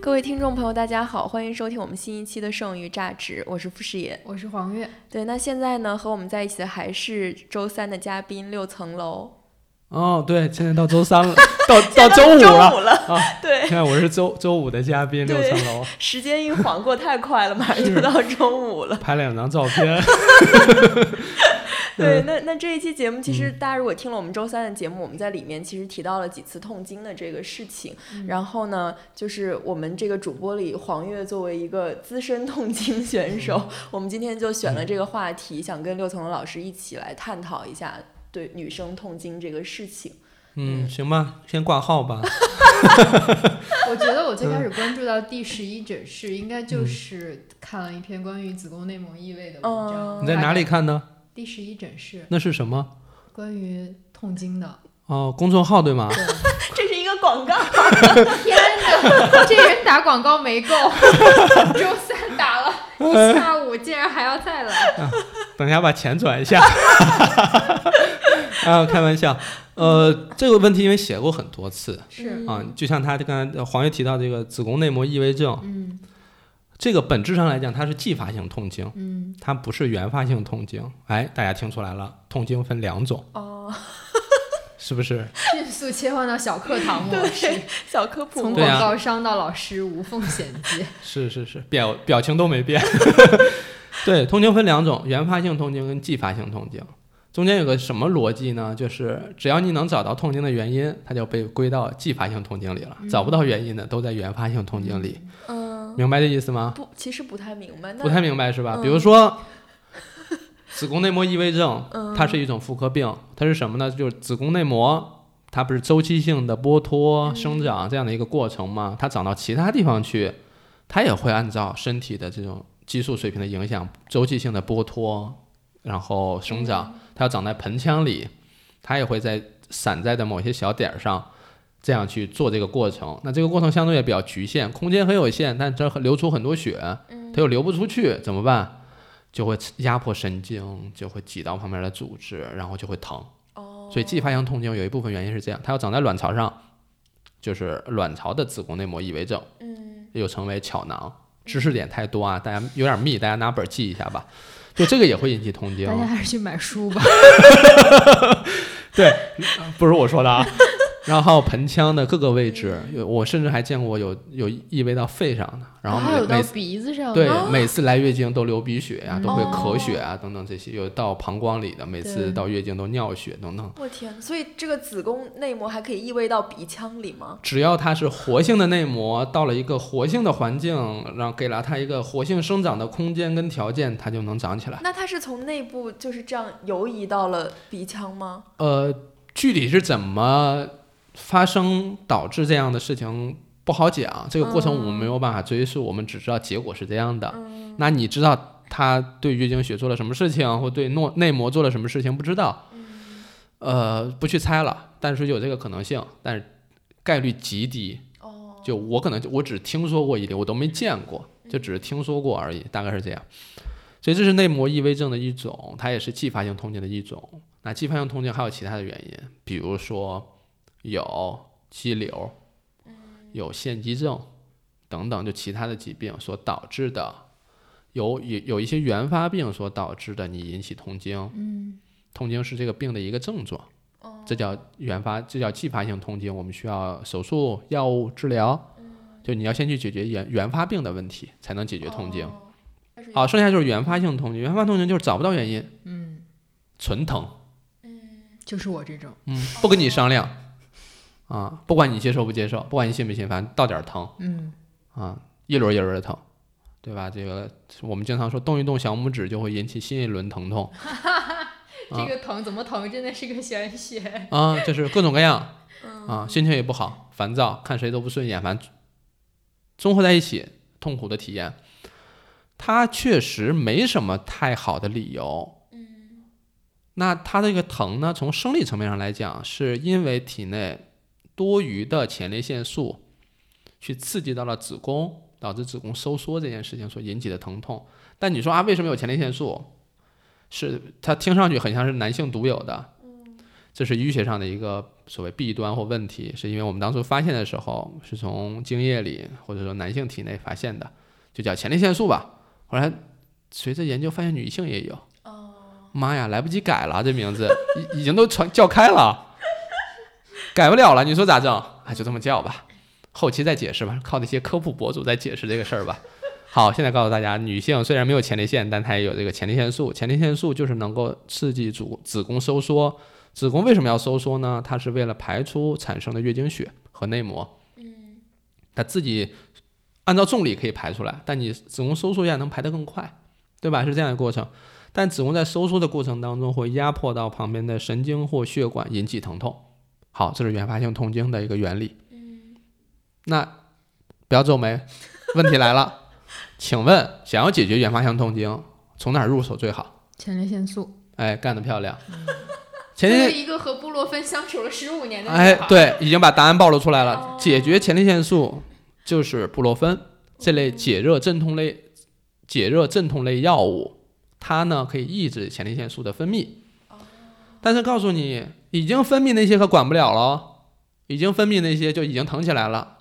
各位听众朋友大家好欢迎收听我们新一期的剩余价值我是傅诗野。我是黄月。对那现在呢和我们在一起的还是周三的嘉宾六层楼。哦，对，现在到周三了，到到周五周了啊！对现，在我是周周五的嘉宾，六层楼，时间一晃过太快了，马上就到周五了。拍了两张照片。对，嗯那那这一期节目，其实大家如果听了我们周三的节目，我们在里面其实提到了几次痛经的这个事情。然后呢，就是我们这个主播里，黄月作为一个资深痛经选手，我们今天就选了这个话题，想跟六层楼老师一起来探讨一下对女生痛经这个事情。嗯，行吧，先挂号吧。我觉得我最开始关注到第十一诊室，应该嗯就是看了一篇关于子宫内膜异位的文章。嗯你在哪里？看呢？第十一诊室，那是什么？关于痛经的。哦，公众号对吗？对，这是一个广告，天哪，这人打广告没够，周三打了一下午，竟然还要再来。等一下把钱转一下。啊，开玩笑。呃，这个问题因为写过很多次是，啊，就像他刚才黄月提到这个子宫内膜异位症，嗯这个本质上来讲，它是继发性痛经，嗯，它不是原发性痛经。哎，大家听出来了，痛经分两种，哦，是不是？迅速切换到小课堂模式，对，小科普从广告商到老师无缝衔接。是是是，表表情都没变。对，痛经分两种，原发性痛经跟继发性痛经。中间有个什么逻辑呢？就是只要你能找到痛经的原因，它就被归到继发性痛经里了；找不到原因的，都在原发性痛经里。嗯，明白这意思吗？不，其实不太明白。不太明白是吧？嗯比如说，子宫内膜异位症，嗯它是一种妇科病，它是什么呢？就是子宫内膜，它不是周期性的剥脱、生长这样的一个过程吗？它长到其他地方去，它也会按照身体的这种激素水平的影响，周期性的剥脱，然后生长。它要长在盆腔里，它也会在散在的某些小点儿上。这样去做这个过程，那这个过程相对也比较局限，空间很有限，但这流出很多血，它又流不出去，怎么办？就会压迫神经，就会挤到旁边的组织，然后就会疼。哦，所以继发性痛经有一部分原因是这样，它要长在卵巢上，就是卵巢的子宫内膜异位症，嗯又称为巧囊。知识点太多啊，大家有点密，大家拿本儿记一下吧。就这个也会引起通奸大，家还是去买书吧。对，不是我说的啊。然后还有盆腔的各个位置，有我甚至还见过有有异位到肺上的，然后还有到鼻子上，对啊每次来月经都流鼻血呀、都会哦咳血啊等等这些，有到膀胱里的，每次到月经都尿血等等。我天，所以这个子宫内膜还可以异位到鼻腔里吗？只要它是活性的内膜，到了一个活性的环境，让给了它一个活性生长的空间跟条件，它就能长起来。那它是从内部就是这样游移到了鼻腔吗？呃，具体是怎么发生导致这样的事情不好讲，这个过程我们没有办法追溯，我们只知道结果是这样的。嗯那你知道他对月经血做了什么事情，或对内内膜做了什么事情？不知道，呃，不去猜了，但是有这个可能性，但是概率极低。哦，就我可能就我只听说过一点，我都没见过，就只是听说过而已，大概是这样。所以这是内膜异位症的一种，它也是继发性痛经的一种。那继发性痛经还有其他的原因，比如说有肌瘤，有腺肌症等等，就其他的疾病所导致的，有有有一些原发病所导致的，你引起痛经。嗯，痛经是这个病的一个症状，这叫原发，这叫继发性痛经，我们需要手术、药物治疗。就你要先去解决原原发病的问题，才能解决痛经。哦好，剩下就是原发性痛经。原发痛经就是找不到原因，嗯，纯疼，嗯就是我这种，嗯，不跟你商量，啊，不管你接受不接受，不管你信不信，反正到点儿疼嗯，啊，一轮一轮的疼，对吧？这个我们经常说动一动小拇指就会引起新一轮疼痛 这个疼怎么疼，真的是个玄学。啊，就是各种各样 啊，心情也不好，烦躁，看谁都不顺眼，反正综合在一起，痛苦的体验。它确实没什么太好的理由。那它这个疼呢，从生理层面上来讲，是因为体内多余的前列腺素去刺激到了子宫，导致子宫收缩这件事情所引起的疼痛。但你说啊，为什么有前列腺素？是它听上去很像是男性独有的，这是医学上的一个所谓弊端或问题，是因为我们当初发现的时候是从精液里或者说男性体内发现的，就叫前列腺素吧。后来随着研究发现女性也有，妈呀，来不及改了，这名字已已经都传叫开了，改不了了，你说咋整？哎，就这么叫吧，后期再解释吧，靠那些科普博主再解释这个事儿吧。好，现在告诉大家，女性虽然没有前列腺，但她也有这个前列腺素。前列腺素就是能够刺激主子宫收缩。子宫为什么要收缩呢？它是为了排出产生的月经血和内膜。嗯，它自己按照重力可以排出来，但你子宫收缩一下能排得更快，对吧？是这样的过程。但子宫在收缩的过程当中会压迫到旁边的神经或血管，引起疼痛。好，这是原发性痛经的一个原理。嗯，那不要皱眉，问题来了。请问，想要解决原发性痛经，从哪儿入手最好？前列腺素。哎，干得漂亮！前列腺一个和布洛芬相处了十五年的哎，对，已经把答案暴露出来了。解决前列腺素就是布洛芬这类解热镇痛类解热镇痛类药物，它呢可以抑制前列腺素的分泌。但是告诉你，已经分泌那些可管不了了，已经分泌那些就已经疼起来了，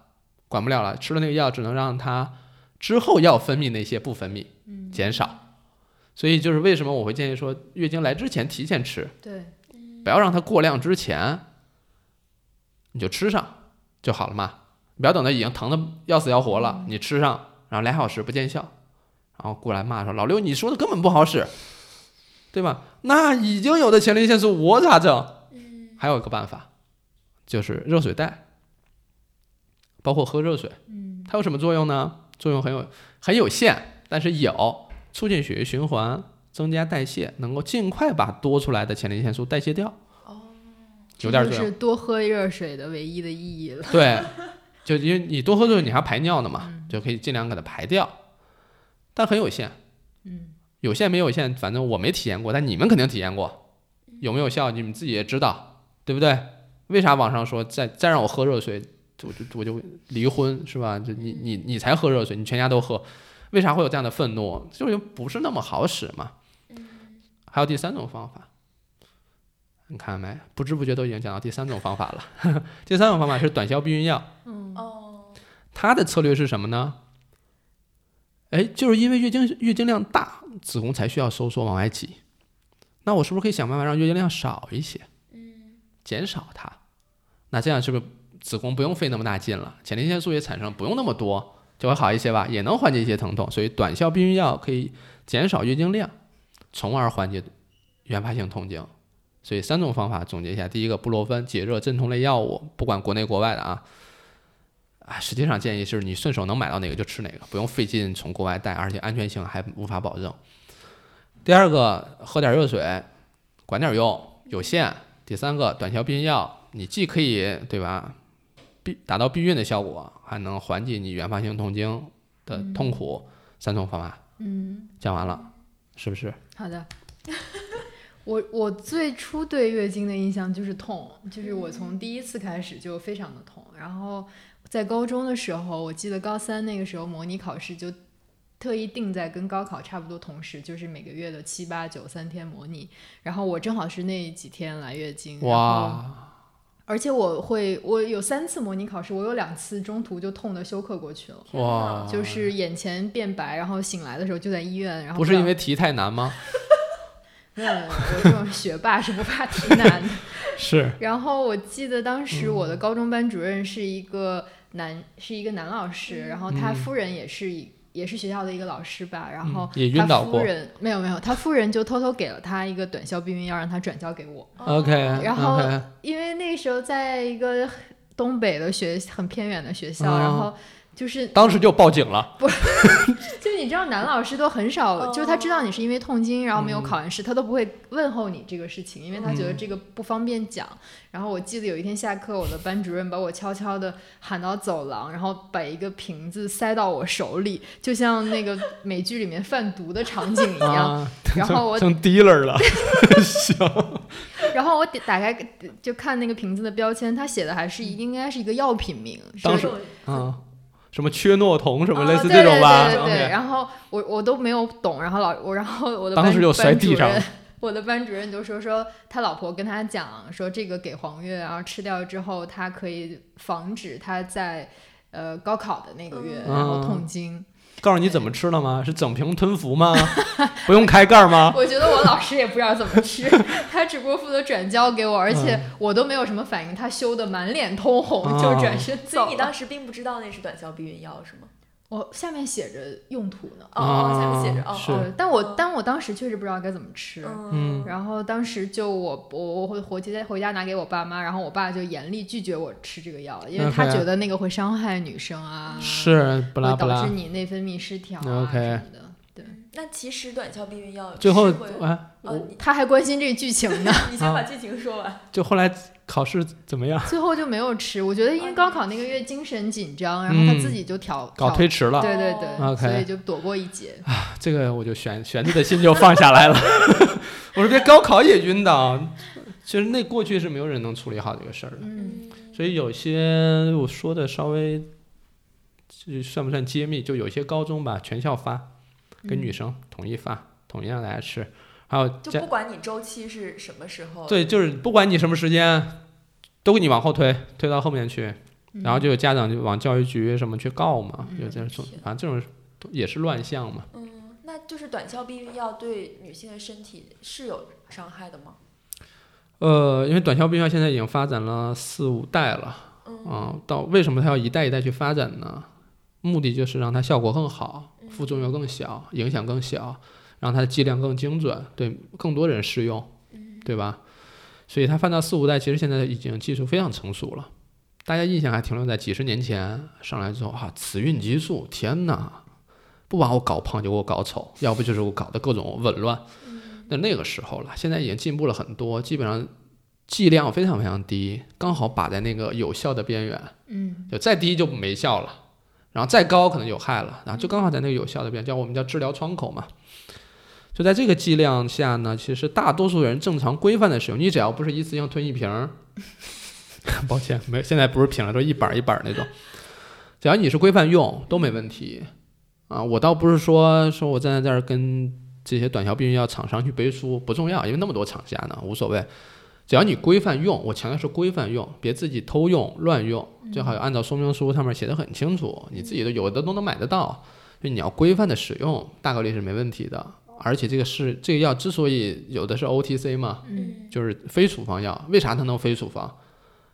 管不了了。吃了那个药，只能让它。之后要分泌那些不分泌，减少，所以就是为什么我会建议说，月经来之前提前吃，对，不要让它过量之前，你就吃上就好了嘛，不要等到已经疼的要死要活了，你吃上，然后俩小时不见效，然后过来骂说老刘你说的根本不好使，对吧？那已经有的前列腺素我咋整？还有一个办法，就是热水袋，包括喝热水，它有什么作用呢？作用很有很有限，但是有促进血液循环、增加代谢，能够尽快把多出来的前列腺素代谢掉。哦，有点就是多喝热水的唯一的意义了。对，就因为你多喝热水，你还排尿呢嘛，就可以尽量给它排掉，但很有限。嗯，有限没有限，反正我没体验过，但你们肯定体验过，有没有效？你们自己也知道，对不对？为啥网上说再再让我喝热水？我就我就离婚是吧？就你你你才喝热水，你全家都喝，为啥会有这样的愤怒？就是不是那么好使嘛。还有第三种方法，你看没？不知不觉都已经讲到第三种方法了。第三种方法是短效避孕药。哦。它的策略是什么呢？哎，就是因为月经月经量大，子宫才需要收缩往外挤。那我是不是可以想办法让月经量少一些？减少它。那这样是不是？子宫不用费那么大劲了，前列腺素也产生不用那么多，就会好一些吧，也能缓解一些疼痛。所以短效避孕药可以减少月经量，从而缓解原发性痛经。所以三种方法总结一下：第一个，布洛芬解热镇痛类药物，不管国内国外的啊，啊，实际上建议是你顺手能买到哪个就吃哪个，不用费劲从国外带，而且安全性还无法保证。第二个，喝点热水，管点用，有限。第三个，短效避孕药，你既可以对吧？避达到避孕的效果，还能缓解你原发性痛经的痛苦，三种方法，嗯，讲完了，是不是？好的。我我最初对月经的印象就是痛，就是我从第一次开始就非常的痛。然后在高中的时候，我记得高三那个时候模拟考试就特意定在跟高考差不多同时，就是每个月的七八九三天模拟。然后我正好是那几天来月经，哇。而且我会，我有三次模拟考试，我有两次中途就痛的休克过去了。哇！就是眼前变白，然后醒来的时候就在医院。然后不是因为题太难吗？没有，我这种学霸是不怕题难的。是。然后我记得当时我的高中班主任是一个男，是一个男老师，然后他夫人也是一。也是学校的一个老师吧，然后他夫人没有没有，他夫人就偷偷给了他一个短效避孕药，让他转交给我。OK，然后因为那个时候在一个东北的学很偏远的学校，然后。就是当时就报警了，不，就你知道男老师都很少，就是他知道你是因为痛经，然后没有考完试，他都不会问候你这个事情，因为他觉得这个不方便讲。然后我记得有一天下课，我的班主任把我悄悄的喊到走廊，然后把一个瓶子塞到我手里，就像那个美剧里面贩毒的场景一样。然后我成 dealer 了，行。然后我打开就看那个瓶子的标签，他写的还是应该是一个药品名。当时，嗯。什么缺诺酮什么哦类似这种吧。对对对然后我我都没有懂，然后老我然后我的当时就摔地上主任 我的班主任就说说他老婆跟他讲说这个给黄月，然后吃掉之后，他可以防止他在呃高考的那个月、嗯然后痛经。告诉你怎么吃了吗？是整瓶吞服吗？不用开盖吗？我觉得我老师也不知道怎么吃，他只不过负责转交给我，而且我都没有什么反应，他羞得满脸通红，就哦转身走了。所以你当时并不知道那是短效避孕药是吗？我下面写着用途呢。哦哦，下面写着哦，哦对，但我但我当时确实不知道该怎么吃。嗯然后当时就我我我会回家回家拿给我爸妈，然后我爸就严厉拒绝我吃这个药，因为他觉得那个会伤害女生啊，是不拉不拉会导致。你内分泌失调啊 OK 什么的。对，那其实短效避孕药最后是会哎，哦，他还关心这个剧情呢，你先把剧情说完。就后来考试怎么样？最后就没有吃。我觉得因为高考那个月精神紧张，然后他自己就调搞推迟了。对对对所以就躲过一劫。啊这个我就悬悬着的心就放下来了。我说别高考也晕倒，其实那过去是没有人能处理好这个事儿的。嗯，所以有些我说的稍微，这算不算揭秘？就有些高中吧，全校发，给女生统一发，统一让大家吃。还有就不管你周期是什么时候，对，就是不管你什么时间，都给你往后推，推到后面去。然后就有家长就往教育局什么去告嘛，有这种，天反正这种也是乱象嘛。嗯，那就是短效避孕药对女性的身体是有伤害的吗？呃，因为短效避孕药现在已经发展了四五代了，嗯啊，到为什么它要一代一代去发展呢？目的就是让它效果更好，副作用更小，影响更小，让它的剂量更精准，对更多人适用，对吧？所以它放到四五代，其实现在已经技术非常成熟了。大家印象还停留在几十年前上来之后啊，雌孕激素，天哪，不把我搞胖就给我搞丑，要不就是我搞得各种紊乱。那那个时候了，现在已经进步了很多，基本上剂量非常非常低，刚好把在那个有效的边缘，嗯就再低就没效了，然后再高可能有害了，然后就刚好在那个有效的边，叫我们叫治疗窗口嘛。就在这个剂量下呢，其实大多数人正常规范的使用，你只要不是一次性吞一瓶儿，抱歉，没现在不是瓶了，都一板一板那种，只要你是规范用都没问题啊。我倒不是说说我站在这儿跟这些短效避孕药厂商去背书不重要，因为那么多厂家呢，无所谓。只要你规范用，我强调是规范用，别自己偷用乱用，最好按照说明书上面写的很清楚，你自己都有的都能买得到，就你要规范的使用，大概率是没问题的。而且这个是这个药之所以有的是 OTC 嘛，嗯，就是非处方药，为啥它能非处方？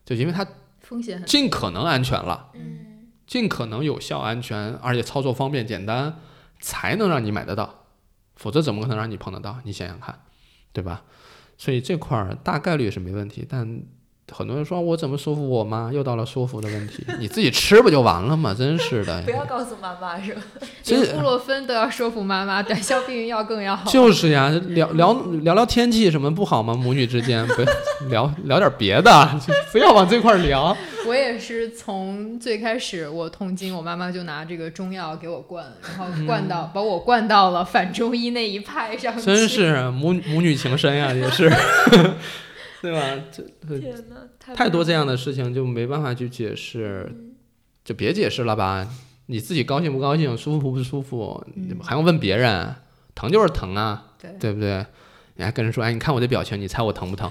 就因为它风险尽可能安全了，嗯尽可能有效、安全，而且操作方便简单，才能让你买得到，否则怎么可能让你碰得到？你想想看，对吧？所以这块儿大概率是没问题，但很多人说我怎么说服我妈？又到了说服的问题，你自己吃不就完了吗？真是的不，要告诉妈妈是吧？这连布洛芬都要说服妈妈，短效避孕药更要好。就是呀，聊聊聊聊天气什么不好吗？母女之间不聊聊点别的，就非要往这块聊。我也是从最开始我痛经，我妈妈就拿这个中药给我灌，然后灌到、把我灌到了反中医那一派上。真是母母女情深呀，也是，对吧？这 这，太太多这样的事情就没办法去解释，就别解释了吧。你自己高兴不高兴，舒服不舒服，你还用问别人？疼就是疼啊，对对不对？你还跟人说，哎，你看我这表情，你猜我疼不疼？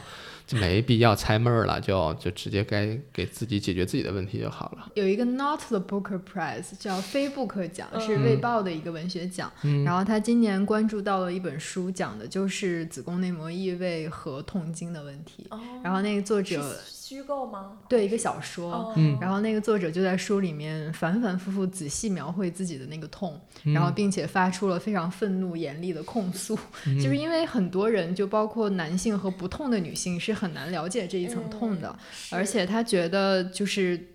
就没必要猜闷儿了，就就直接该给自己解决自己的问题就好了。有一个 Not the Booker Prize 叫非布克奖，是嗯卫报的一个文学奖。嗯然后他今年关注到了一本书，讲的就是子宫内膜异位和痛经的问题。哦然后那个作者虚构吗？对一个小说。哦嗯然后那个作者就在书里面反反复复仔细描绘自己的那个痛，嗯然后并且发出了非常愤怒严厉的控诉，嗯就是因为很多人，就包括男性和不痛的女性是很难了解这一层痛的，嗯而且他觉得就是。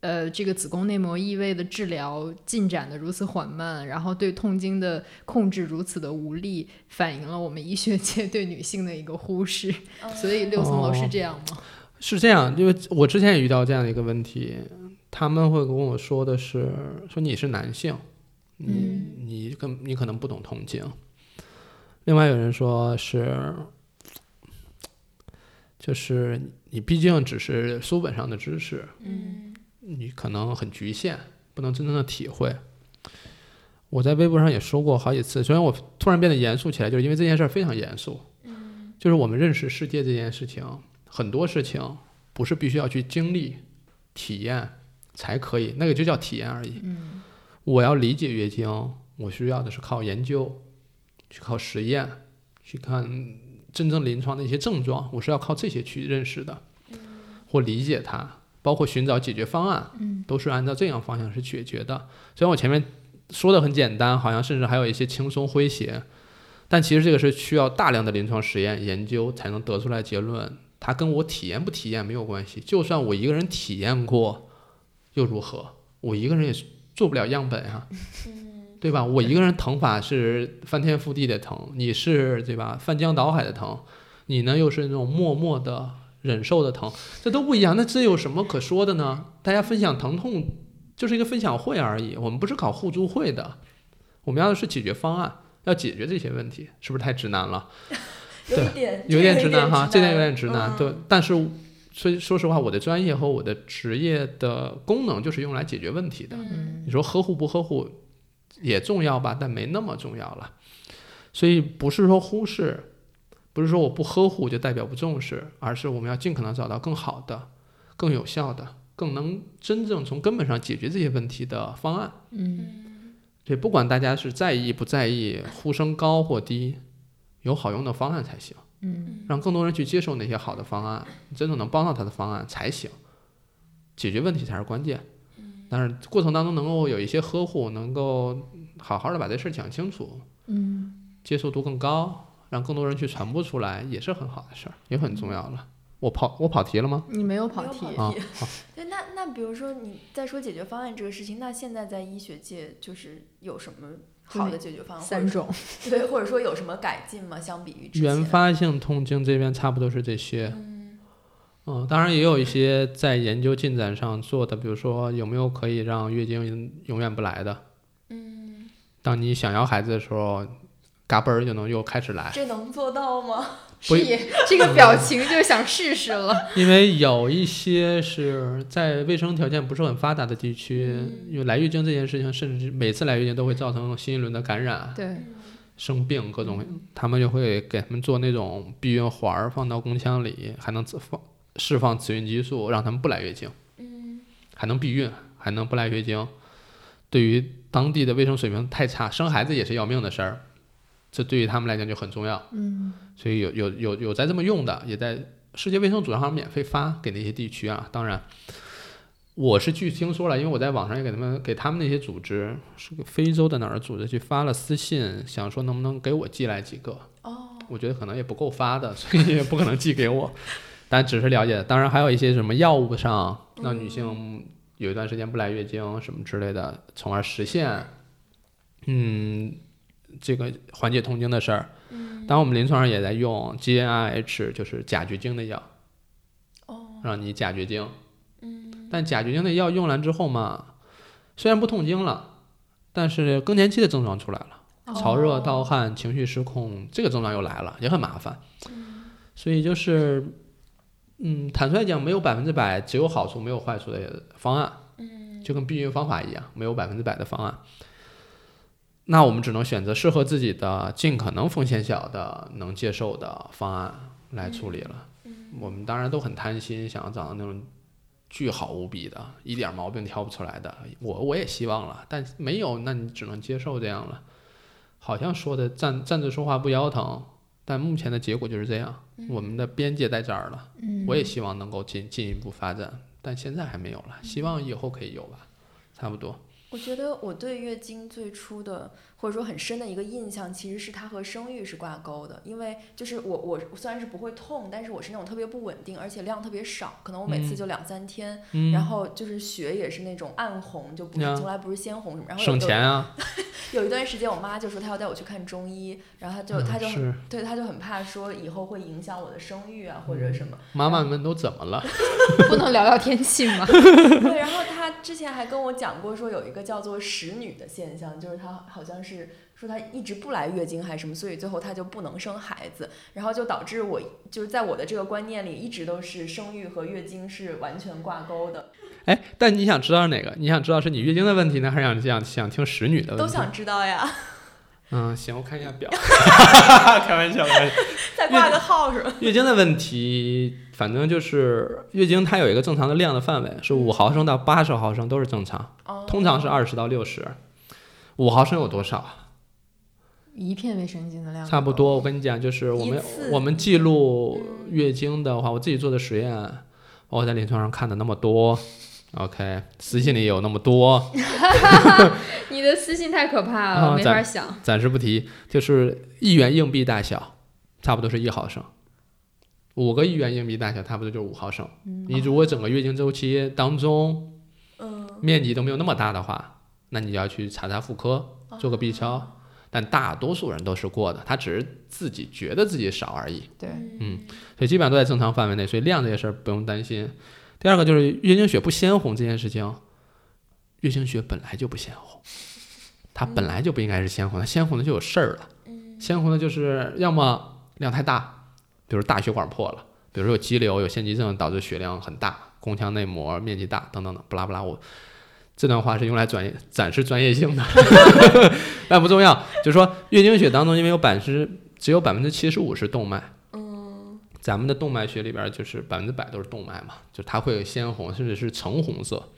呃，这个子宫内膜异位的治疗进展的如此缓慢，然后对痛经的控制如此的无力，反映了我们医学界对女性的一个忽视。嗯所以六层楼是哦这样吗？是这样，因为我之前也遇到这样的一个问题，他们会跟我说的是，说你是男性，你、嗯你跟你可能不懂同经。另外有人说是，就是你毕竟只是书本上的知识，嗯你可能很局限，不能真正的体会。我在微博上也说过好几次，虽然我突然变得严肃起来，就是因为这件事儿非常严肃。嗯，就是我们认识世界这件事情，很多事情不是必须要去经历、体验才可以，那个就叫体验而已。嗯，我要理解月经，我需要的是靠研究，去靠实验，去看真正临床的一些症状，我是要靠这些去认识的，或理解它，包括寻找解决方案，嗯，都是按照这样方向去解决的。虽然我前面说的很简单，好像甚至还有一些轻松诙谐，但其实这个是需要大量的临床实验研究才能得出来结论。它跟我体验不体验没有关系，就算我一个人体验过，又如何？我一个人也做不了样本啊，对吧？我一个人疼法是翻天覆地的疼，你是对吧？翻江倒海的疼，你呢又是那种默默的忍受的疼，这都不一样。那这有什么可说的呢？大家分享疼痛就是一个分享会而已，我们不是搞互助会的，我们要的是解决方案，要解决这些问题，是不是太直男了？有点有点直男男哈，这点有点直男。嗯对，但是所以说实话，我的专业和我的职业的功能就是用来解决问题的。嗯你说呵护不呵护也重要吧，但没那么重要了。所以不是说忽视，不是说我不呵护就代表不重视，而是我们要尽可能找到更好的、更有效的、更能真正从根本上解决这些问题的方案。嗯，对，不管大家是在意不在意，呼声高或低，有好用的方案才行。嗯，让更多人去接受那些好的方案，真正能帮到他的方案才行。解决问题才是关键。但是过程当中能够有一些呵护，能够好好的把这事儿讲清楚，嗯，接受度更高，让更多人去传播出来，也是很好的事儿，也很重要了。我跑我跑题了吗？你没有跑题，啊，对，那那比如说你在说解决方案这个事情，那现在在医学界就是有什么好的解决方案？三种，对，或者说有什么改进吗？相比于之前原发性痛经这边差不多是这些。嗯嗯，当然也有一些在研究进展上做的，比如说有没有可以让月经永远不来的。嗯，当你想要孩子的时候，嘎嘣儿就能又开始来。这能做到吗？不是这个表情就想试试了。因为有一些是在卫生条件不是很发达的地区，嗯。因为来月经这件事情，甚至每次来月经都会造成新一轮的感染、对，生病各种，他们就会给他们做那种避孕环儿放到宫腔里，还能自放释放雌孕激素，让他们不来月经，嗯。还能避孕，还能不来月经。对于当地的卫生水平太差，生孩子也是要命的事儿，这对于他们来讲就很重要。嗯，所以有有有有在这么用的，也在世界卫生组织上免费发给那些地区啊。当然，我是据听说了，因为我在网上也给他们给他们那些组织，是个非洲的哪儿组织去发了私信，想说能不能给我寄来几个。哦，我觉得可能也不够发的，所以也不可能寄给我，但只是了解。当然还有一些什么药物上让女性有一段时间不来月经什么之类的，从而实现嗯这个缓解痛经的事儿。当然我们临床上也在用 GnRH，就是假绝经的药，哦，让你假绝经。嗯，但假绝经的药用完之后嘛，虽然不痛经了，但是更年期的症状出来了。潮热、盗汗、情绪失控，这个症状又来了，也很麻烦。所以就是，嗯，坦率讲，没有百分之百只有好处没有坏处的方案，嗯，就跟避孕方法一样，没有百分之百的方案。那我们只能选择适合自己的、尽可能风险小的、能接受的方案来处理了。我们当然都很贪心，想要找到那种巨好无比的，一点毛病挑不出来的。我我也希望了，但没有，那你只能接受这样了。好像说的站站着说话不腰疼，但目前的结果就是这样。我们的边界在这儿了，我也希望能够进进一步发展，但现在还没有了，希望以后可以有吧，差不多。我觉得我对月经最初的或者说很深的一个印象，其实是它和生育是挂钩的。因为就是我我虽然是不会痛，但是我是那种特别不稳定，而且量特别少，可能我每次嗯就两三天，嗯，然后就是血也是那种暗红，就不是呀从来不是鲜红什么。然后有省钱啊，有 有一段时间，我妈就说她要带我去看中医，然后她就嗯她就对她就很怕说以后会影响我的生育啊或者什么。妈妈们都怎么了？不能聊聊天气吗？对，然后她之前还跟我讲过说有一个叫做使女的现象，就是她好像是说她一直不来月经还是什么，所以最后她就不能生孩子，然后就导致我就是在我的这个观念里一直都是生育和月经是完全挂钩的。哎，但你想知道是哪个？你想知道是你月经的问题呢，还是想想想听使女的问题？都想知道呀。嗯，行，我看一下表，开玩笑，开玩笑。再挂个号是吧？月经的问题，反正就是月经它有一个正常的量的范围，是五毫升到八十毫升都是正常，通常是二十到六十。五毫升有多少啊？一片卫生巾的量。差不多，我跟你讲，就是我们我们记录月经的话，我自己做的实验，我在临床上看的那么多。OK，私信里有那么多，你的私信太可怕了，没法想。暂时不提，就是一元硬币大小，差不多是一毫升。五个一元硬币大小，差不多就是五毫升。你如果整个月经周期当中，嗯面积都没有那么大的话，那你就要去查查妇科，做个 B 超。但大多数人都是过的，他只是自己觉得自己少而已。对，嗯，所以基本上都在正常范围内，所以量这些事儿不用担心。第二个就是月经血不鲜红这件事情，月经血本来就不鲜红，它本来就不应该是鲜红的，鲜红的就有事儿了。鲜红的就是要么量太大，比如大血管破了，比如说有肌瘤、有腺肌症导致血量很大，宫腔内膜面积大等等等，不拉不拉。我这段话是用来专业展示专业性的，但不重要。就是说月经血当中，因为有百分之只有百分之七十五是动脉。咱们的动脉血里边就是百分之百都是动脉嘛，就它会有鲜红，甚至是橙红色。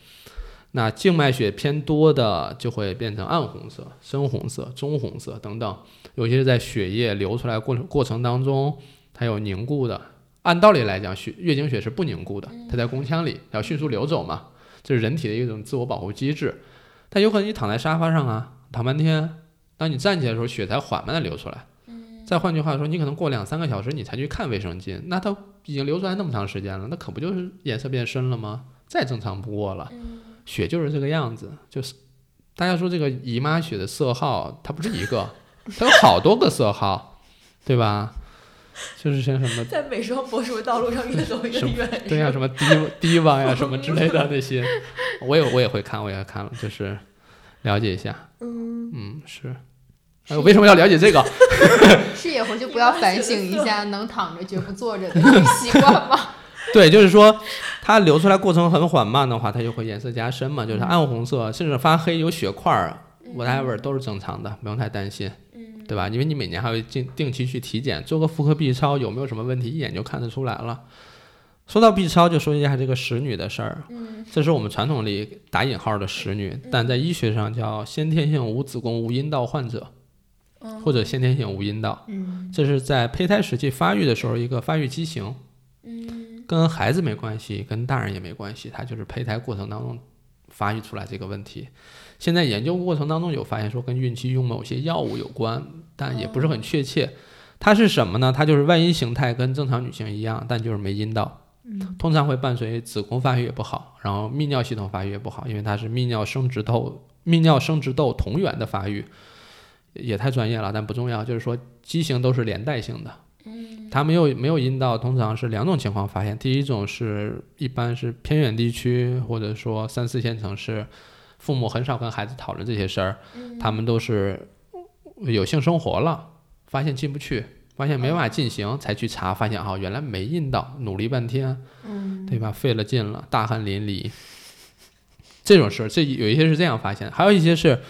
那静脉血偏多的就会变成暗红色、深红色、棕红色等等。尤其是在血液流出来过过程当中，它有凝固的。按道理来讲，血月经血是不凝固的，它在宫腔里要迅速流走嘛，这是人体的一种自我保护机制。但有可能你躺在沙发上啊，躺半天，当你站起来的时候，血才缓慢的流出来。再换句话说，你可能过两三个小时你才去看卫生巾，那它已经流出来那么长时间了，那可不就是颜色变深了吗？再正常不过了，血就是这个样子。就是大家说这个姨妈血的色号，它不是一个，它有好多个色号，对吧？就是像什么在美妆博主道路上越走越远，对呀，什么低低洼呀什么之类的那些，我也我也会看，我也看了，就是了解一下。嗯嗯是。我为什么要了解这个？是以后就不要反省一下能躺着绝不坐着的习惯吗？对，就是说它流出来过程很缓慢的话，它就会颜色加深嘛，就是暗红色，甚至发黑有血块儿，whatever 都是正常的，不用太担心，对吧？因为你每年还会定定期去体检，做个妇科 B 超，有没有什么问题，一眼就看得出来了。说到 B 超，就说一下这个使女的事儿。嗯，这是我们传统里打引号的使女，但在医学上叫先天性无子宫无阴道患者。或者先天性无阴道，这是在胚胎时期发育的时候一个发育畸形，跟孩子没关系，跟大人也没关系，它就是胚胎过程当中发育出来这个问题。现在研究过程当中有发现说跟孕期用某些药物有关，但也不是很确切。它是什么呢？它就是外阴形态跟正常女性一样，但就是没阴道，通常会伴随子宫发育也不好，然后泌尿系统发育也不好，因为它是泌尿生殖窦泌尿生殖窦同源的发育。也太专业了，但不重要。就是说，畸形都是连带性的。嗯，它没有没有阴道，通常是两种情况发现。第一种是一般是偏远地区，或者说三四线城市，父母很少跟孩子讨论这些事儿，他们都是有性生活了，发现进不去，发现没办法进行，才去查，发现哦，原来没阴道，努力半天，嗯，对吧？费了劲了，大汗淋漓。这种事儿，这有一些是这样发现，还有一些是。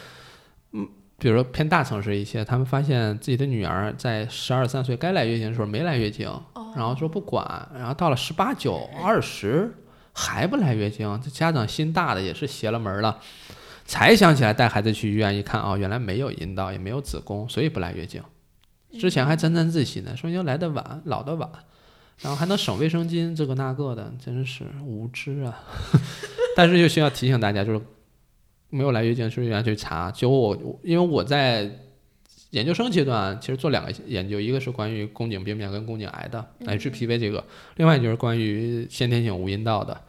比如说偏大城市一些，他们发现自己的女儿在十二三岁该来月经的时候没来月经，然后说不管，然后到了十八九、二十还不来月经，这家长心大的也是邪了门了，才想起来带孩子去医院一看，哦，原来没有阴道也没有子宫，所以不来月经。之前还沾沾自喜呢，说要来的晚，老的晚，然后还能省卫生巾，这个那个的，真是无知啊！但是就需要提醒大家，就是。没有来月经，是医院去查。结果我，因为我在研究生阶段，其实做两个研究，一个是关于宫颈病变跟宫颈癌的 HPV 这个，另外就是关于先天性无阴道的。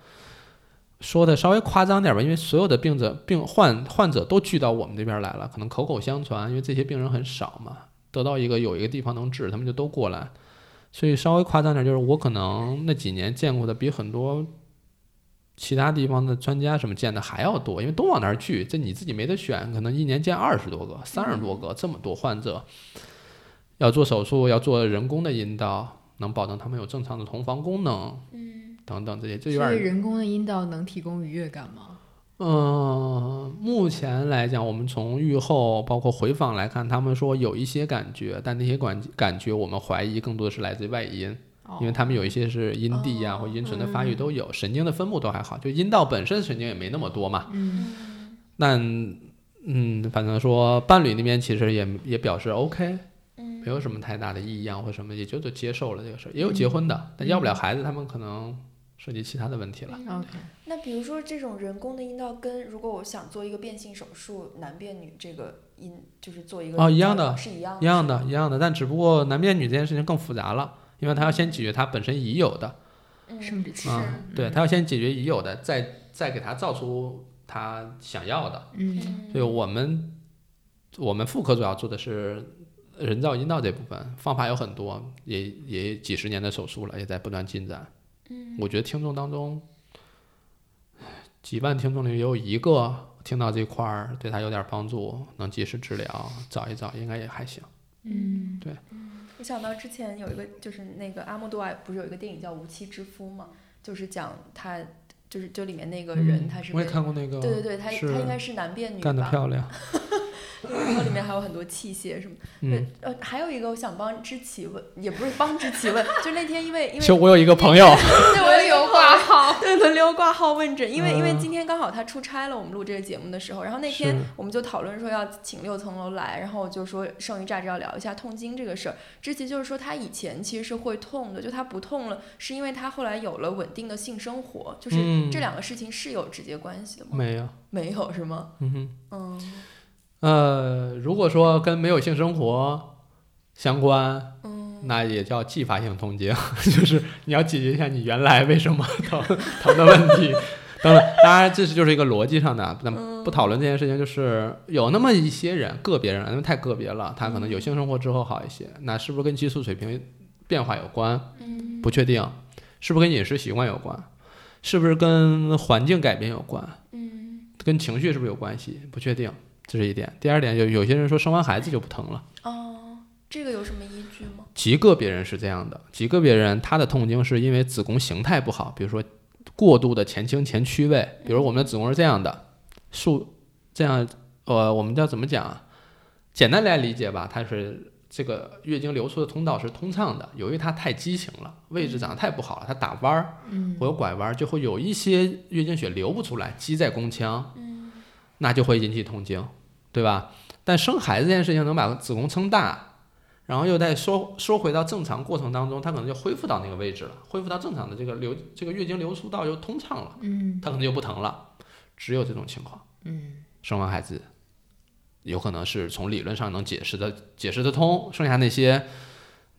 说的稍微夸张点吧，因为所有的病者、病患患者都聚到我们这边来了，可能口口相传，因为这些病人很少嘛，得到一个有一个地方能治，他们就都过来。所以稍微夸张点，就是我可能那几年见过的比很多。其他地方的专家什么见的还要多，因为都往那儿去，这你自己没得选，可能一年见二十多个、三十多个这么多患者，要做手术，要做人工的阴道，能保证他们有正常的同房功能，嗯，等等这些，这有点所以人工的阴道能提供愉悦感吗？嗯，目前来讲，我们从预后包括回访来看，他们说有一些感觉，但那些感感觉我们怀疑更多的是来自于外阴，因为他们有一些是阴蒂呀、或阴唇的发育都有，神经的分布都还好，就阴道本身神经也没那么多嘛。嗯但嗯，反正说伴侣那边其实也也表示 OK，嗯没有什么太大的异样或什么，也就就接受了这个事儿。也有结婚的，但要不了孩子，他们可能涉及其他的问题了。，OK，那比如说这种人工的阴道跟如果我想做一个变性手术，男变女这个阴就是做一个哦一样的是一样一样的，一样的，但只不过男变女这件事情更复杂了，因为他要先解决他本身已有的，嗯生殖器是啊，对他要先解决已有的，再再给他造出他想要的。嗯嗯所以我们我们妇科主要做的是人造阴道这部分，方法有很多，也也几十年的手术了，也在不断进展。嗯我觉得听众当中，几万听众里有一个听到这块儿对他有点帮助，能及时治疗，找一找应该也还行。嗯我想到之前有一个，就是那个阿莫多瓦不是有一个电影叫《无妻之夫》嘛，就是讲他，就是就里面那个人、他是嗯我也看过那个，对对对，他他应该是男变女吧，干得漂亮。然后里面还有很多器械什么。对嗯，，呃，还有一个我想帮知琪问，也不是帮知琪问，就那天因为因为就我有一个朋友，对我有一个有挂号，对轮流挂号问诊，因为因为嗯今天刚好他出差了，我们录这个节目的时候，然后那天我们就讨论说要请六层楼来，然后就说剩余榨汁要聊一下痛经这个事儿。知琪就是说他以前其实是会痛的，就他不痛了，是因为他后来有了稳定的性生活，就是嗯这两个事情是有直接关系的吗？没有，没有是吗？嗯哼。嗯呃，如果说跟没有性生活相关，嗯那也叫继发性痛经，就是你要解决一下你原来为什么疼 疼的问题。当然，当然这是就是一个逻辑上的，咱们不讨论这件事情。就是有那么一些人，个别人，因为太个别了，他可能有性生活之后好一些，那是不是跟激素水平变化有关？嗯不确定，是不是跟饮食习惯有关？是不是跟环境改变有关？嗯跟情绪是不是有关系？不确定，这是一点。第二点，有有些人说生完孩子就不疼了。哦，这个有什么依据吗？极个别人是这样的，极个别人他的痛经是因为子宫形态不好，比如说过度的前倾前屈位，比如我们的子宫是这样的，竖这样，呃，我们叫怎么讲啊？简单来理解吧，它是这个月经流出的通道是通畅的，由于它太畸形了，位置长得太不好了，它打弯儿，嗯或者拐弯儿，就会有一些月经血流不出来，积在宫腔，嗯那就会引起痛经，对吧？但生孩子这件事情能把子宫撑大，然后又在收收回到正常过程当中，它可能就恢复到那个位置了，恢复到正常的这个流这个月经流出道又通畅了，嗯它可能就不疼了。只有这种情况，嗯生完孩子有可能是从理论上能解释的解释得通，剩下那些。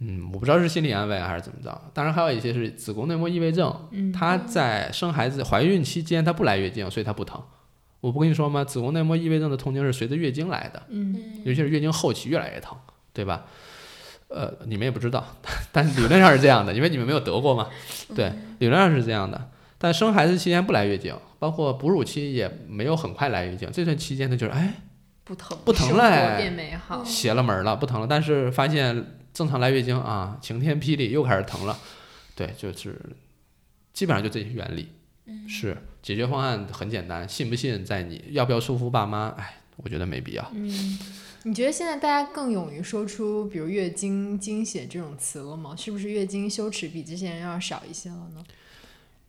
嗯，我不知道是心理安慰还是怎么着。当然，还有一些是子宫内膜异位症，嗯她在生孩子、怀孕期间她不来月经，所以她不疼。我不跟你说吗？子宫内膜异位症的痛经是随着月经来的，嗯嗯尤其是月经后期越来越疼，对吧？呃，你们也不知道，但理论上是这样的，因为你们没有得过嘛。对，理论上是这样的。但生孩子期间不来月经，包括哺乳期也没有很快来月经，这段期间呢，就是哎不疼不疼生活嘞，变美好，邪了门儿了，不疼了。但是发现正常来月经啊，晴天霹雳又开始疼了。对，就是基本上就这些原理。嗯是解决方案很简单，信不信在你，要不要说服爸妈？哎，我觉得没必要。嗯，你觉得现在大家更勇于说出比如月经、经血这种词了吗？是不是月经羞耻比之前要少一些了呢？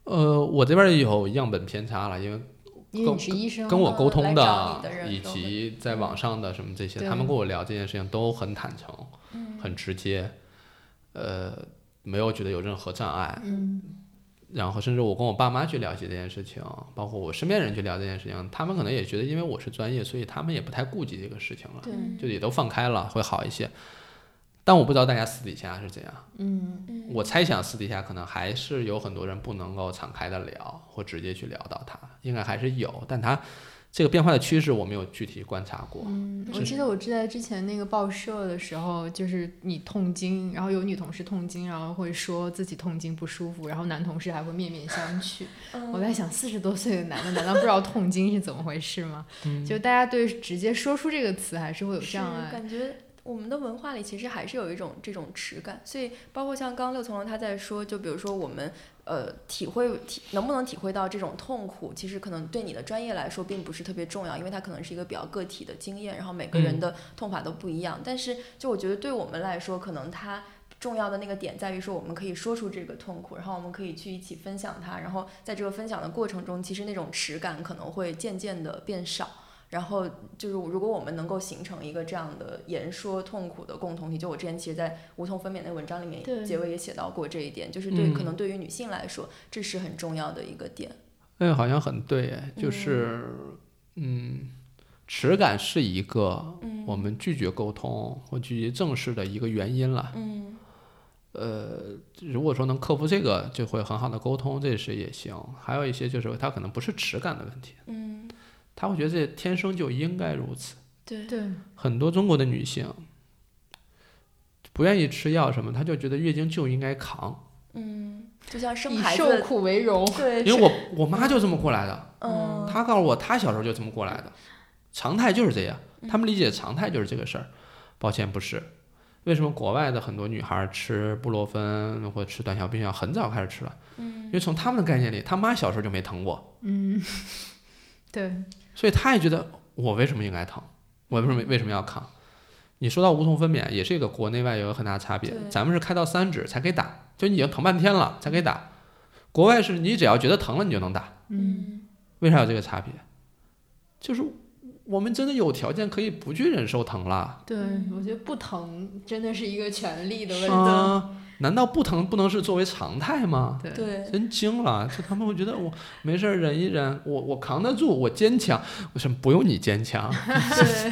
呃，我这边儿有样本偏差了，因为因为你是医生，跟我沟通的以及在网上的什么这些，他们跟我聊这件事情都很坦诚，嗯很直接，呃，没有觉得有任何障碍。嗯然后甚至我跟我爸妈去聊起这件事情，包括我身边人去聊这件事情，他们可能也觉得，因为我是专业，所以他们也不太顾及这个事情了，对，就也都放开了，会好一些。但我不知道大家私底下是怎样，嗯嗯我猜想私底下可能还是有很多人不能够敞开的聊，或直接去聊到他，应该还是有，但他这个变化的趋势我没有具体观察过。嗯，我记得我记得之前那个报社的时候，就是你痛经，然后有女同事痛经，然后会说自己痛经不舒服，然后男同事还会面面相觑。我在想，四十多岁的男的难道不知道痛经是怎么回事吗？就大家对直接说出这个词还是会有障碍。感觉我们的文化里其实还是有一种这种耻感，所以包括像刚刚六层楼他在说，就比如说我们呃体会体能不能体会到这种痛苦，其实可能对你的专业来说并不是特别重要，因为它可能是一个比较个体的经验，然后每个人嗯的痛法都不一样。但是就我觉得对我们来说，可能它。重要的那个点在于说，我们可以说出这个痛苦，然后我们可以去一起分享它，然后在这个分享的过程中，其实那种耻感可能会渐渐的变少。然后就是，如果我们能够形成一个这样的言说痛苦的共同体，就我之前其实，在无痛分娩那个文章里面对结尾也写到过这一点，就是对、嗯可能对于女性来说，这是很重要的一个点。哎，好像很对，哎，就是嗯，耻感是一个嗯我们拒绝沟通或拒绝正视的一个原因了。嗯呃，如果说能克服这个，就会很好的沟通，这是也行。还有一些就是他可能不是耻感的问题，嗯，他会觉得这天生就应该如此。对，对，很多中国的女性不愿意吃药什么，她就觉得月经就应该扛，嗯，就像生以受孩子，苦为荣。对，因为我我妈就这么过来的，嗯，她告诉我她小时候就这么过来的，常态就是这样，他们理解的常态就是这个事儿。抱歉，不是。为什么国外的很多女孩吃布洛芬或者吃短效避孕药很早开始吃了？嗯。因为从他们的概念里，他妈小时候就没疼过，嗯，对，所以他也觉得我为什么应该疼？我为什么为什么要扛？你说到无痛分娩，也是一个国内外有很大差别。咱们是开到三指才给打，就你已经疼半天了才给打。国外是你只要觉得疼了你就能打，嗯，为啥有这个差别？就是我们真的有条件可以不去忍受疼了。对，我觉得不疼真的是一个权利的问题。啊，难道不疼不能是作为常态吗？对对，真惊了，就他们会觉得我没事忍一忍，我我扛得住，我坚强。为什么不用你坚强？对。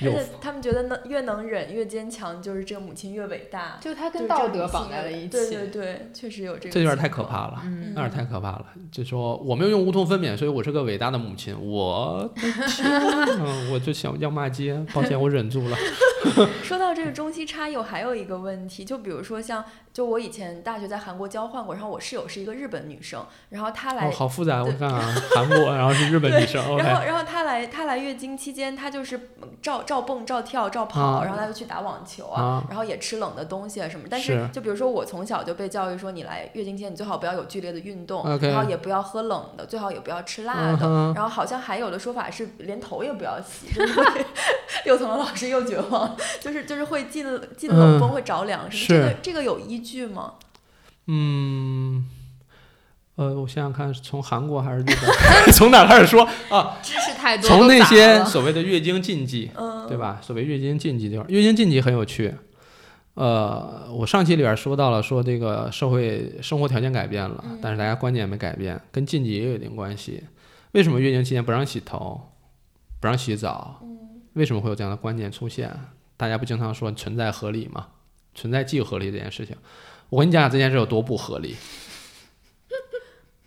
而有且他们觉得能越能忍越坚强，就是这个母亲越伟大，就她跟道德绑在了一起。对对对，确实有这个。这有点太可怕。了。嗯那有点太可怕了，就说我没有用无痛分娩，所以我是个伟大的母亲。我的天呐，我就想要骂街，抱歉，我忍住了。说到这个中西差异，我还有一个问题，就比如说像，就我以前大学在韩国交换过，然后我室友是一个日本女生，然后她来哦，好复杂，我看啊，韩国，然后是日本女生然后，然后她来，她来月经期间，她就是照照蹦、照跳、照跑，啊然后他就去打网球啊，啊然后也吃冷的东西啊什么。但是是，就比如说我从小就被教育说，你来月经前，你最好不要有剧烈的运动然后也不要喝冷的，最好也不要吃辣的。然后好像还有的说法是连头也不要洗，就是会六层楼老师又绝望，就是就是会进进冷风会着凉什么。这个这个有依据吗？嗯，呃，我想想看，是从韩国还是日本？从哪开始说啊？知识太多，从那些所谓的月经禁忌，嗯，对？吧？所谓月经禁忌地方，月经禁忌很有趣。呃，我上期里边说到了，说这个社会生活条件改变了，嗯但是大家观念没改变，跟禁忌也有一定关系。为什么月经期间不让洗头，不让洗澡？嗯为什么会有这样的观念出现？大家不经常说存在合理吗？存在即合理这件事情，我跟你讲讲这件事有多不合理。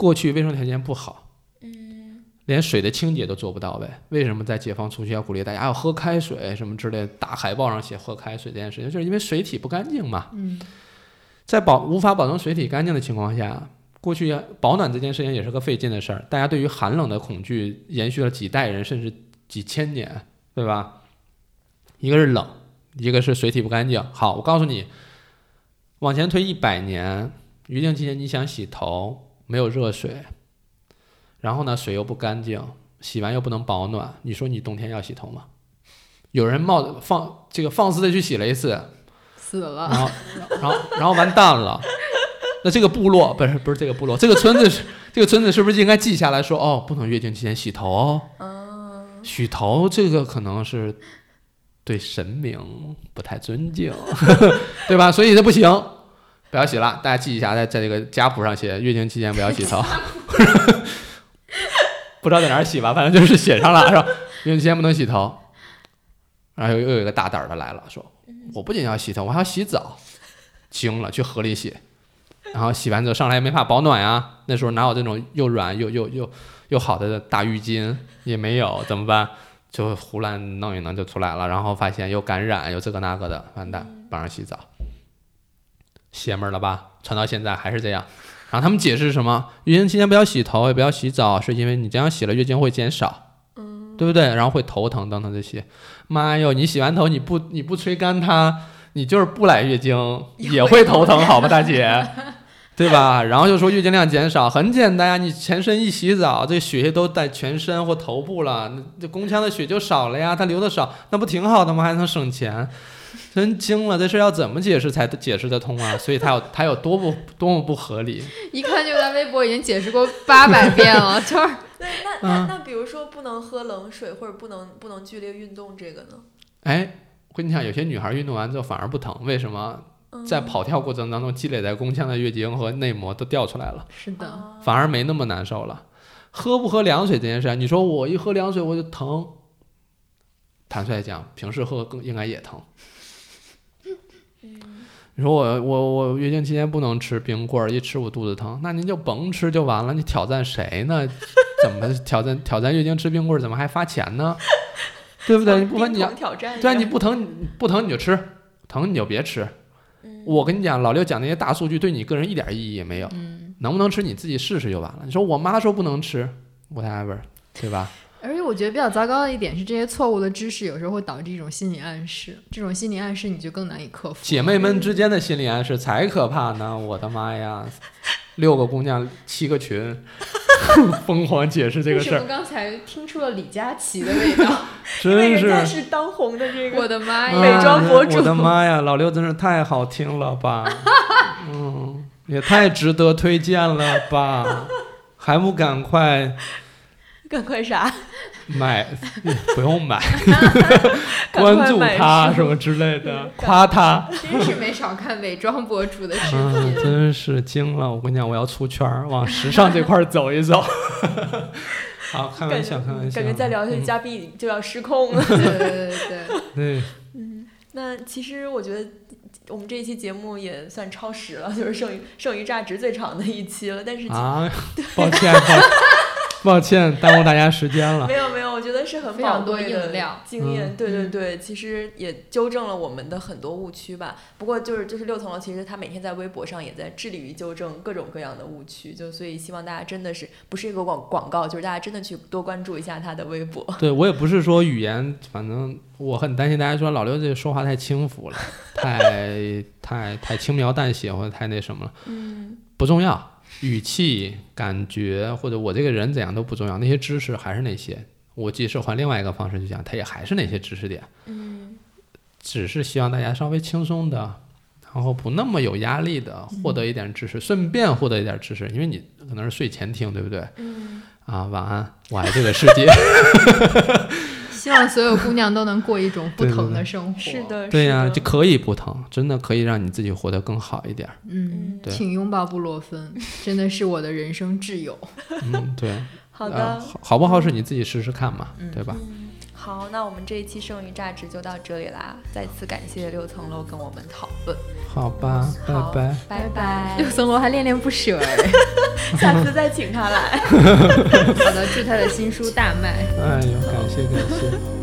过去卫生条件不好，嗯连水的清洁都做不到呗？为什么在解放初期要鼓励大家要喝开水什么之类的？大海报上写喝开水这件事情，就是因为水体不干净嘛。嗯在保无法保证水体干净的情况下，过去保暖这件事情也是个费劲的事儿。大家对于寒冷的恐惧延续了几代人，甚至几千年，对吧？一个是冷，一个是水体不干净。好，我告诉你，往前推一百年，月经期间你想洗头，没有热水，然后呢水又不干净，洗完又不能保暖，你说你冬天要洗头吗？有人冒放这个放肆的去洗了一次，死了。然后，然后，然后完蛋了。那这个部落不是不是这个部落，这个村子是这个村子是不是应该记下来说哦，不能月经期间洗头哦？嗯洗头这个可能是对神明不太尊敬，对吧？所以这不行，不要洗了。大家记一下，在在这个家谱上写，月经期间不要洗头。不知道在哪儿洗吧，反正就是写上了，是吧？月经期间不能洗头。然后又又有一个大胆儿的来了，说我不仅要洗头，我还要洗澡。惊了，去河里洗，然后洗完之后上来也没法保暖呀。那时候哪有这种又软又又又又好的大浴巾也没有，怎么办？就胡乱弄一弄就出来了，然后发现又感染又这个那个的，完蛋，不让洗澡，邪门了吧？传到现在还是这样。然后他们解释什么？月经期间不要洗头，也不要洗澡，是因为你这样洗了月经会减少，嗯，对不对？然后会头疼等等这些。妈哟，你洗完头你不你不吹干它，你就是不来月经也会头疼，好吧，大姐，对吧？然后就说月经量减少，很简单呀，你全身一洗澡，这血液都在全身或头部了，那这宫腔的血就少了呀，它流的少，那不挺好的吗？还能省钱。真惊了，这事要怎么解释才解释得通啊？所以他有他有多不多么不合理？一看就在微博已经解释过八百遍了，就是 那那那那，比如说不能喝冷水或者不能不能剧烈运动这个呢？哎，我跟你讲，有些女孩运动完之后反而不疼，为什么？在跑跳过程当中积累在宫腔的月经和内膜都掉出来了，是的，反而没那么难受了。喝不喝凉水这件事，你说我一喝凉水我就疼，坦率讲，平时喝更应该也疼。你说我我我月经期间不能吃冰棍儿，一吃我肚子疼，那您就甭吃就完了。你挑战谁呢？怎么挑战挑战月经吃冰棍儿？怎么还发钱呢？对不对？你不管你要对，你不疼不疼你就吃，疼你就别吃。我跟你讲，老六讲那些大数据对你个人一点意义也没有。能不能吃你自己试试就完了。你说我妈说不能吃，whatever，对吧？而且我觉得比较糟糕的一点是，这些错误的知识有时候会导致一种心理暗示，这种心理暗示你就更难以克服。姐妹们之间的心理暗示才可怕呢！我的妈呀，六个姑娘七个群，疯狂解释这个事儿。刚才听出了李佳琦的味道，真是是当红的这个，我的妈呀，美妆博主，我的妈呀，老六真是太好听了吧，嗯，也太值得推荐了吧，还不赶快？赶快啥？买不用买 关注他什么之类的，夸他。真是没少看美妆博主的视频，真是惊了！我跟你讲，我要出圈儿，往时尚这块走一走。好，开玩笑，开玩笑。感觉再聊下去，嘉宾就要失控了。对对对对。对。嗯，那其实我觉得我们这一期节目也算超时了，就是剩余剩余榨值最长的一期了。但是啊，抱歉。抱歉，耽误大家时间了。没有没有，我觉得是很宝贵的经验。对对对，其实也纠正了我们的很多误区吧。不过就是就是六层楼，其实他每天在微博上也在致力于纠正各种各样的误区。就所以希望大家真的是不是一个广广告，就是大家真的去多关注一下他的微博。对我也不是说语言，反正我很担心大家说老刘这说话太轻浮了，太太太轻描淡写或者太那什么了。嗯，不重要。语气、感觉或者我这个人怎样都不重要，那些知识还是那些。我即使换另外一个方式去讲，它也还是那些知识点。嗯，只是希望大家稍微轻松的，然后不那么有压力的获得一点知识，顺便获得一点知识，因为你可能是睡前听，对不对？嗯。啊，晚安，我爱这个世界。希望所有姑娘都能过一种不疼的生活。是的，对呀，就可以不疼，真的可以让你自己活得更好一点。嗯，请拥抱布洛芬，真的是我的人生挚友。嗯，对。好的，好不好？是你自己试试看嘛，对吧？好，那我们这一期剩余价值就到这里啦。再次感谢六层楼跟我们讨论。好吧，拜拜，拜拜。六层楼还恋恋不舍哎，下次再请他来。好的，祝他的新书大卖。哎呦，感谢感谢。